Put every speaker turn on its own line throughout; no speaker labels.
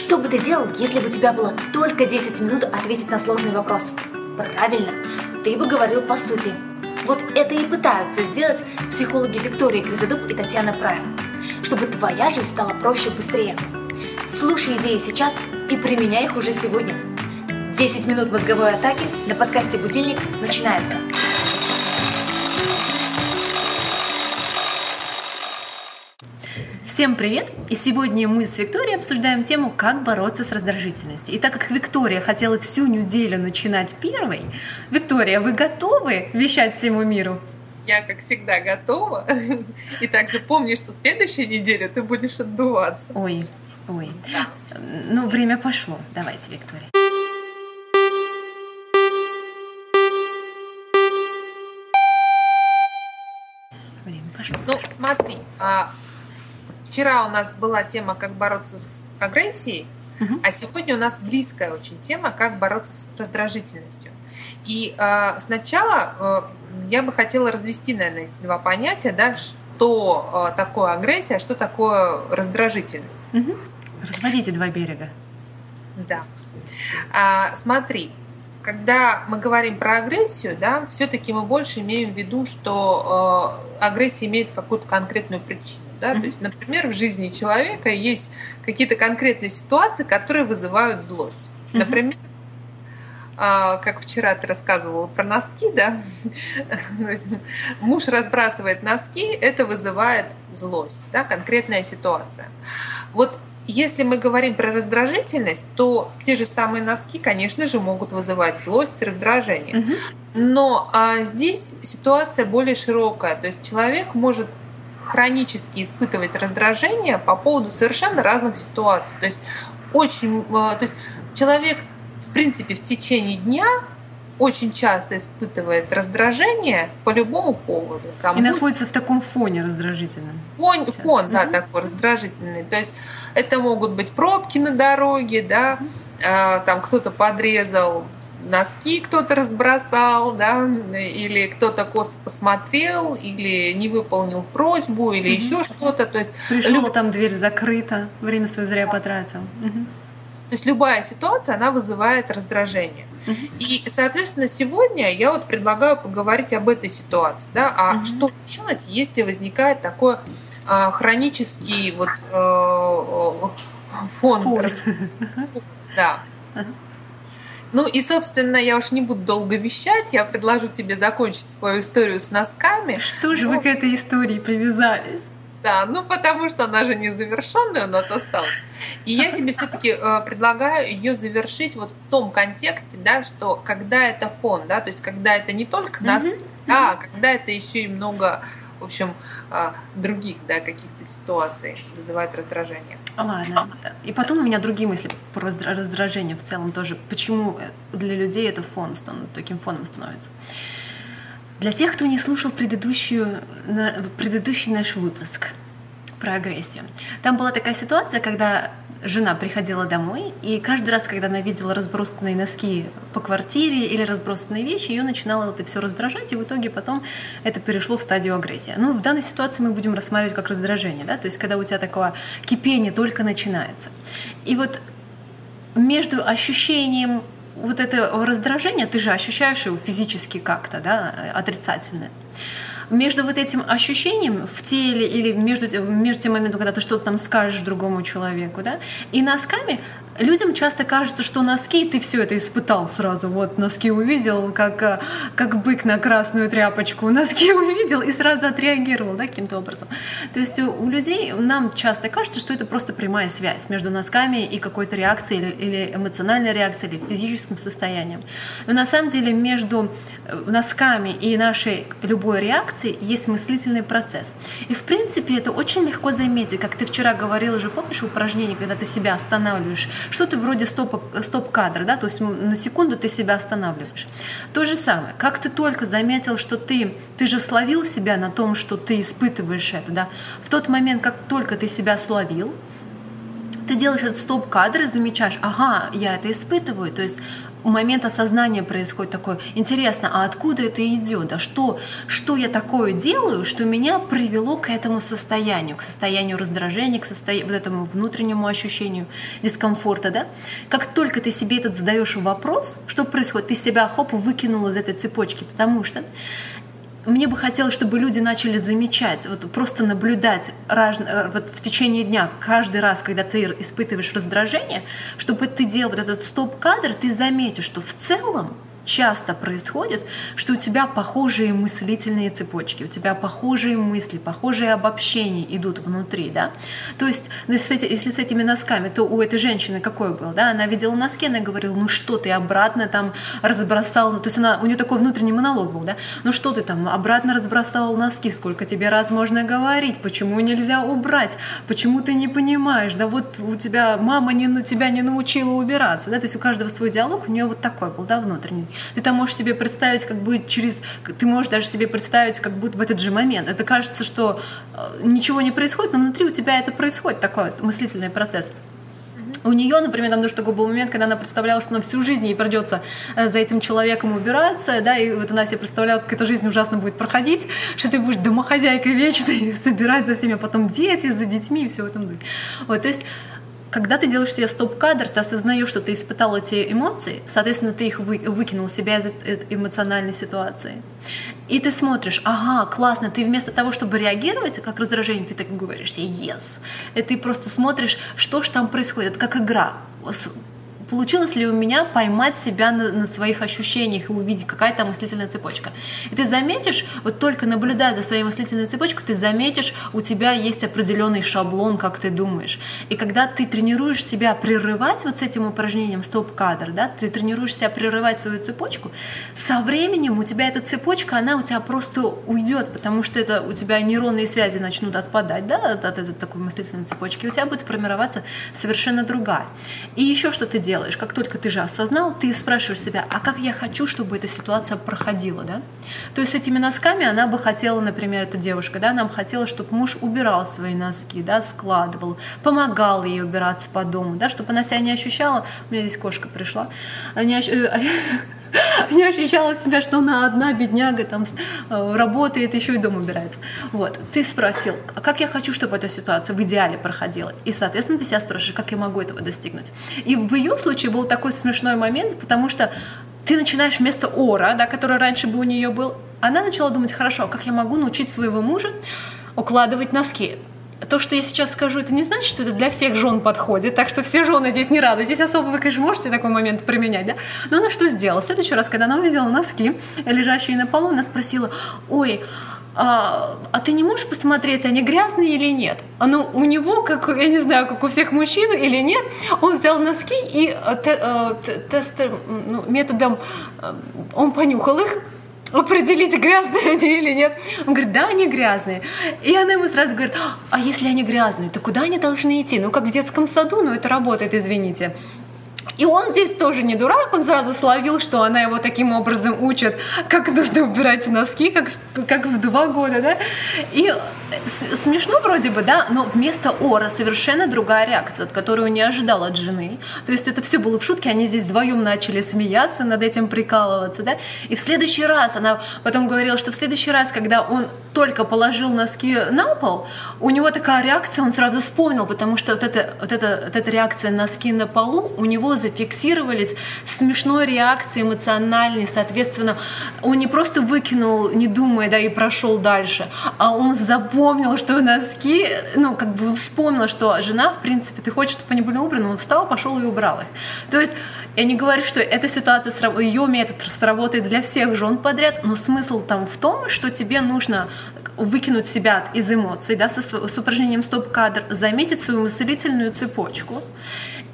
Что бы ты делал, если бы у тебя было только 10 минут ответить на сложный вопрос? Правильно, ты бы говорил по сути. Вот это и пытаются сделать психологи Виктория Гризодуб и Татьяна Прайм, чтобы твоя жизнь стала проще и быстрее. Слушай идеи сейчас и применяй их уже сегодня. 10 минут мозговой атаки на подкасте «Будильник» начинается. Всем привет! И сегодня мы с Викторией обсуждаем тему, как бороться с раздражительностью. И так как Виктория хотела всю неделю начинать первой, Виктория, вы готовы вещать всему миру?
Я, как всегда, готова. И также помни, что следующей неделе ты будешь отдуваться.
Ой, ой. Да. Ну, время пошло. Давайте, Виктория.
Время пошло. Ну, смотри, а Вчера у нас была тема, как бороться с агрессией, угу. а сегодня у нас близкая очень тема, как бороться с раздражительностью. И э, сначала э, я бы хотела развести, наверное, эти два понятия, да, что э, такое агрессия, а что такое раздражительность.
Угу. Разводите два берега.
Да. А, смотри, когда мы говорим про агрессию, да, все-таки мы больше имеем в виду, что э, агрессия имеет какую-то конкретную причину. Да? Mm-hmm. То есть, например, в жизни человека есть какие-то конкретные ситуации, которые вызывают злость. Mm-hmm. Например, э, как вчера ты рассказывала про носки, да, муж разбрасывает носки, это вызывает злость, да, конкретная ситуация. Вот если мы говорим про раздражительность, то те же самые носки, конечно же, могут вызывать злость, раздражение. Угу. Но а, здесь ситуация более широкая. То есть человек может хронически испытывать раздражение по поводу совершенно разных ситуаций. То есть очень, а, то есть человек в принципе в течение дня очень часто испытывает раздражение по любому поводу.
Там и находится в таком фоне раздражительном.
Фон, фон да, угу. такой раздражительный. То есть это могут быть пробки на дороге, да, а, там кто-то подрезал носки кто-то разбросал, да, или кто-то косо посмотрел, или не выполнил просьбу, или угу. еще что-то. То есть
пришел, люб... там дверь закрыта, время свое зря потратил. Угу.
То есть любая ситуация, она вызывает раздражение. И, соответственно, сегодня я вот предлагаю поговорить об этой ситуации, да, а угу. что делать, если возникает такое хронический вот э, фон. Форс. Да. Ну и, собственно, я уж не буду долго вещать, я предложу тебе закончить свою историю с носками.
Что же Но... вы к этой истории привязались?
Да, ну потому что она же не завершенная у нас осталась. И я тебе все-таки э, предлагаю ее завершить вот в том контексте, да, что когда это фон, да, то есть когда это не только носки, mm-hmm. да, а когда это еще и много в общем, других, да, каких-то ситуаций вызывает раздражение.
Ладно. И потом у меня другие мысли про раздражение в целом тоже. Почему для людей это фон, таким фоном становится? Для тех, кто не слушал предыдущую, предыдущий наш выпуск про агрессию. Там была такая ситуация, когда жена приходила домой, и каждый раз, когда она видела разбросанные носки по квартире или разбросанные вещи, ее начинало это все раздражать, и в итоге потом это перешло в стадию агрессии. Ну, в данной ситуации мы будем рассматривать как раздражение, да, то есть когда у тебя такое кипение только начинается. И вот между ощущением вот этого раздражения, ты же ощущаешь его физически как-то, да, отрицательное между вот этим ощущением в теле или между, между тем моментом, когда ты что-то там скажешь другому человеку, да, и носками людям часто кажется, что носки, ты все это испытал сразу. Вот носки увидел, как, э, как бык на красную тряпочку. Носки увидел и сразу отреагировал да, каким-то образом. То есть у людей нам часто кажется, что это просто прямая связь между носками и какой-то реакцией или, эмоциональной реакцией, или физическим состоянием. Но на самом деле между э, носками и нашей любой реакцией есть мыслительный процесс. И в принципе это очень легко заметить, как ты вчера говорила же, помнишь упражнение, когда ты себя останавливаешь, что-то вроде стоп-кадра, стоп да, то есть на секунду ты себя останавливаешь. То же самое, как ты только заметил, что ты, ты же словил себя на том, что ты испытываешь это, да, в тот момент, как только ты себя словил, ты делаешь этот стоп-кадр и замечаешь, ага, я это испытываю, то есть момент осознания происходит такой, интересно, а откуда это идет, а что, что я такое делаю, что меня привело к этому состоянию, к состоянию раздражения, к состоянию, вот этому внутреннему ощущению дискомфорта, да? Как только ты себе этот задаешь вопрос, что происходит, ты себя хоп выкинул из этой цепочки, потому что мне бы хотелось, чтобы люди начали замечать, вот просто наблюдать раз, э, вот в течение дня, каждый раз, когда ты испытываешь раздражение, чтобы ты делал вот этот стоп-кадр, ты заметишь, что в целом часто происходит, что у тебя похожие мыслительные цепочки, у тебя похожие мысли, похожие обобщения идут внутри, да. То есть, если с этими носками, то у этой женщины какой был, да, она видела носки, она говорила, ну что ты обратно там разбросал, то есть она, у нее такой внутренний монолог был, да, ну что ты там обратно разбросал носки, сколько тебе раз можно говорить, почему нельзя убрать, почему ты не понимаешь, да вот у тебя мама не, на тебя не научила убираться, да, то есть у каждого свой диалог, у нее вот такой был, да, внутренний. Ты там можешь себе представить, как будет через... Ты можешь даже себе представить, как будет в этот же момент. Это кажется, что э, ничего не происходит, но внутри у тебя это происходит, такой мыслительный процесс. У нее, например, там даже такой был момент, когда она представляла, что на всю жизнь ей придется э, за этим человеком убираться, да, и вот она себе представляла, как эта жизнь ужасно будет проходить, что ты будешь домохозяйкой вечной, собирать за всеми, а потом дети, за детьми и все в этом духе. Вот, то есть когда ты делаешь себе стоп-кадр, ты осознаешь, что ты испытал эти эмоции, соответственно, ты их вы, выкинул себя из эмоциональной ситуации. И ты смотришь, ага, классно, ты вместо того, чтобы реагировать как раздражение, ты так говоришь себе yes. И ты просто смотришь, что же там происходит, как игра получилось ли у меня поймать себя на, на своих ощущениях и увидеть, какая там мыслительная цепочка. И ты заметишь, вот только наблюдая за своей мыслительной цепочкой, ты заметишь, у тебя есть определенный шаблон, как ты думаешь. И когда ты тренируешь себя прерывать вот с этим упражнением стоп-кадр, да, ты тренируешь себя прерывать свою цепочку, со временем у тебя эта цепочка, она у тебя просто уйдет, потому что это у тебя нейронные связи начнут отпадать, да, от, от этой такой мыслительной цепочки, и у тебя будет формироваться совершенно другая. И еще что ты делаешь? Делаешь, как только ты же осознал, ты спрашиваешь себя, а как я хочу, чтобы эта ситуация проходила, да? То есть этими носками она бы хотела, например, эта девушка, да, нам хотела, чтобы муж убирал свои носки, да, складывал, помогал ей убираться по дому, да, чтобы она себя не ощущала, у меня здесь кошка пришла, не, э, не ощущала себя, что она одна бедняга там э, работает, еще и дом убирается. Вот. Ты спросил, а как я хочу, чтобы эта ситуация в идеале проходила? И, соответственно, ты себя спрашиваешь, как я могу этого достигнуть? И в ее случае был такой смешной момент, потому что ты начинаешь вместо ора, да, который раньше бы у нее был, она начала думать, хорошо, как я могу научить своего мужа укладывать носки? То, что я сейчас скажу, это не значит, что это для всех жен подходит, так что все жены здесь не радуйтесь, особо вы, конечно, можете такой момент применять, да? Но она что сделала? В следующий раз, когда она увидела носки, лежащие на полу, она спросила, ой, а, а ты не можешь посмотреть, они грязные или нет? А ну, у него, как, я не знаю, как у всех мужчин или нет, он взял носки и э, те, э, тестер, ну, методом, э, он понюхал их, определить, грязные они или нет. Он говорит, да, они грязные. И она ему сразу говорит, а если они грязные, то куда они должны идти? Ну, как в детском саду, но это работает, извините. И он здесь тоже не дурак, он сразу словил, что она его таким образом учит, как нужно убирать носки, как, как в два года, да. И смешно вроде бы, да, но вместо ора совершенно другая реакция, от которой он не ожидал от жены. То есть это все было в шутке, они здесь вдвоем начали смеяться, над этим прикалываться, да. И в следующий раз, она потом говорила, что в следующий раз, когда он только положил носки на пол, у него такая реакция, он сразу вспомнил, потому что вот эта, вот эта, вот эта реакция носки на полу у него зафиксировались смешной реакцией эмоциональной, соответственно, он не просто выкинул, не думая, да, и прошел дальше, а он запомнил, что носки, ну, как бы вспомнил, что жена, в принципе, ты хочешь, чтобы они были убраны, он встал, пошел и убрал их. То есть я не говорю, что эта ситуация, ее метод сработает для всех жен подряд, но смысл там в том, что тебе нужно выкинуть себя из эмоций, да, с, с упражнением стоп-кадр, заметить свою мыслительную цепочку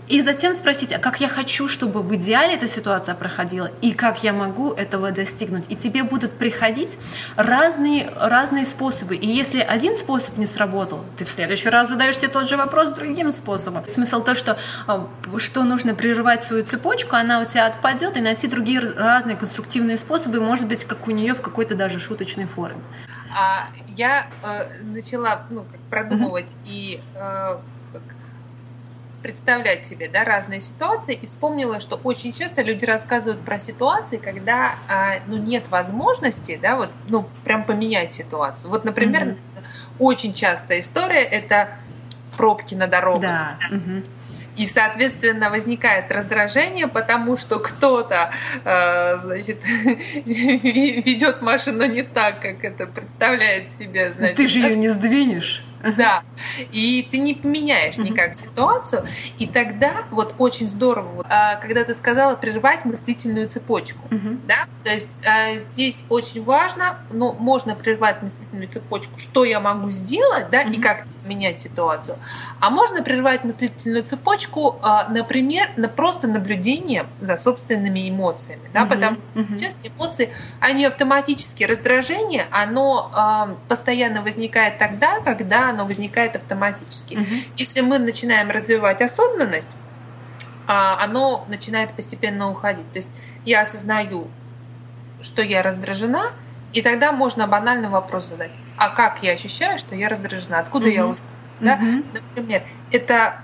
и затем спросить, а как я хочу, чтобы в идеале эта ситуация проходила, и как я могу этого достигнуть. И тебе будут приходить разные, разные способы. И если один способ не сработал, ты в следующий раз задаешь себе тот же вопрос другим способом. Смысл то, что, а, что нужно прерывать свою цепочку, она у тебя отпадет, и найти другие разные конструктивные способы, может быть, как у нее в какой-то даже шуточной форме.
А я э, начала ну, продумывать mm-hmm. и э, представлять себе да, разные ситуации и вспомнила, что очень часто люди рассказывают про ситуации, когда а, ну, нет возможности, да, вот, ну, прям поменять ситуацию. Вот, например, mm-hmm. очень частая история это пробки на дорогах.
Да. Mm-hmm.
И, соответственно, возникает раздражение, потому что кто-то, э, значит, ведет машину не так, как это представляет себе. Значит,
Ты же ее не сдвинешь.
Да. И ты не поменяешь никак ситуацию. И тогда вот очень здорово, а, когда ты сказала прервать мыслительную цепочку. Да? То есть а, здесь очень важно, ну, можно прервать мыслительную цепочку, что я могу сделать, да, и как менять ситуацию. А можно прервать мыслительную цепочку, а, например, на просто наблюдение за собственными эмоциями. Да? Потому что часто эмоции, они автоматически, раздражение, оно постоянно возникает тогда, когда оно возникает автоматически. Угу. Если мы начинаем развивать осознанность, а, оно начинает постепенно уходить. То есть я осознаю, что я раздражена, и тогда можно банальный вопрос задать. А как я ощущаю, что я раздражена? Откуда угу. я узнаю? Да? Угу. Например, это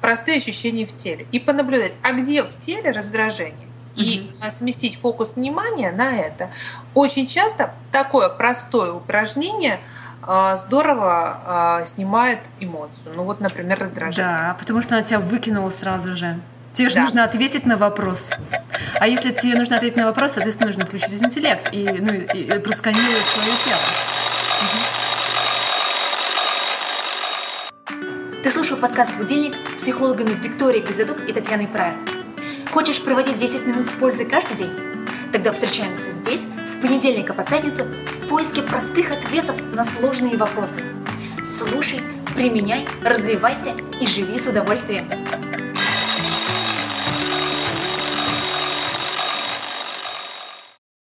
простые ощущения в теле. И понаблюдать, а где в теле раздражение? И угу. сместить фокус внимания на это. Очень часто такое простое упражнение – а, здорово а, снимает эмоцию. Ну вот, например, раздражение.
Да, потому что она тебя выкинула сразу же. Тебе же да. нужно ответить на вопрос. А если тебе нужно ответить на вопрос, соответственно, нужно включить интеллект и, ну, и, просканировать свое тело.
Ты слушал подкаст «Будильник» с психологами Викторией Безадук и Татьяной Прайер. Хочешь проводить 10 минут с пользой каждый день? Тогда встречаемся здесь с понедельника по пятницу в поиске простых ответов на сложные вопросы. Слушай, применяй, развивайся и живи с удовольствием.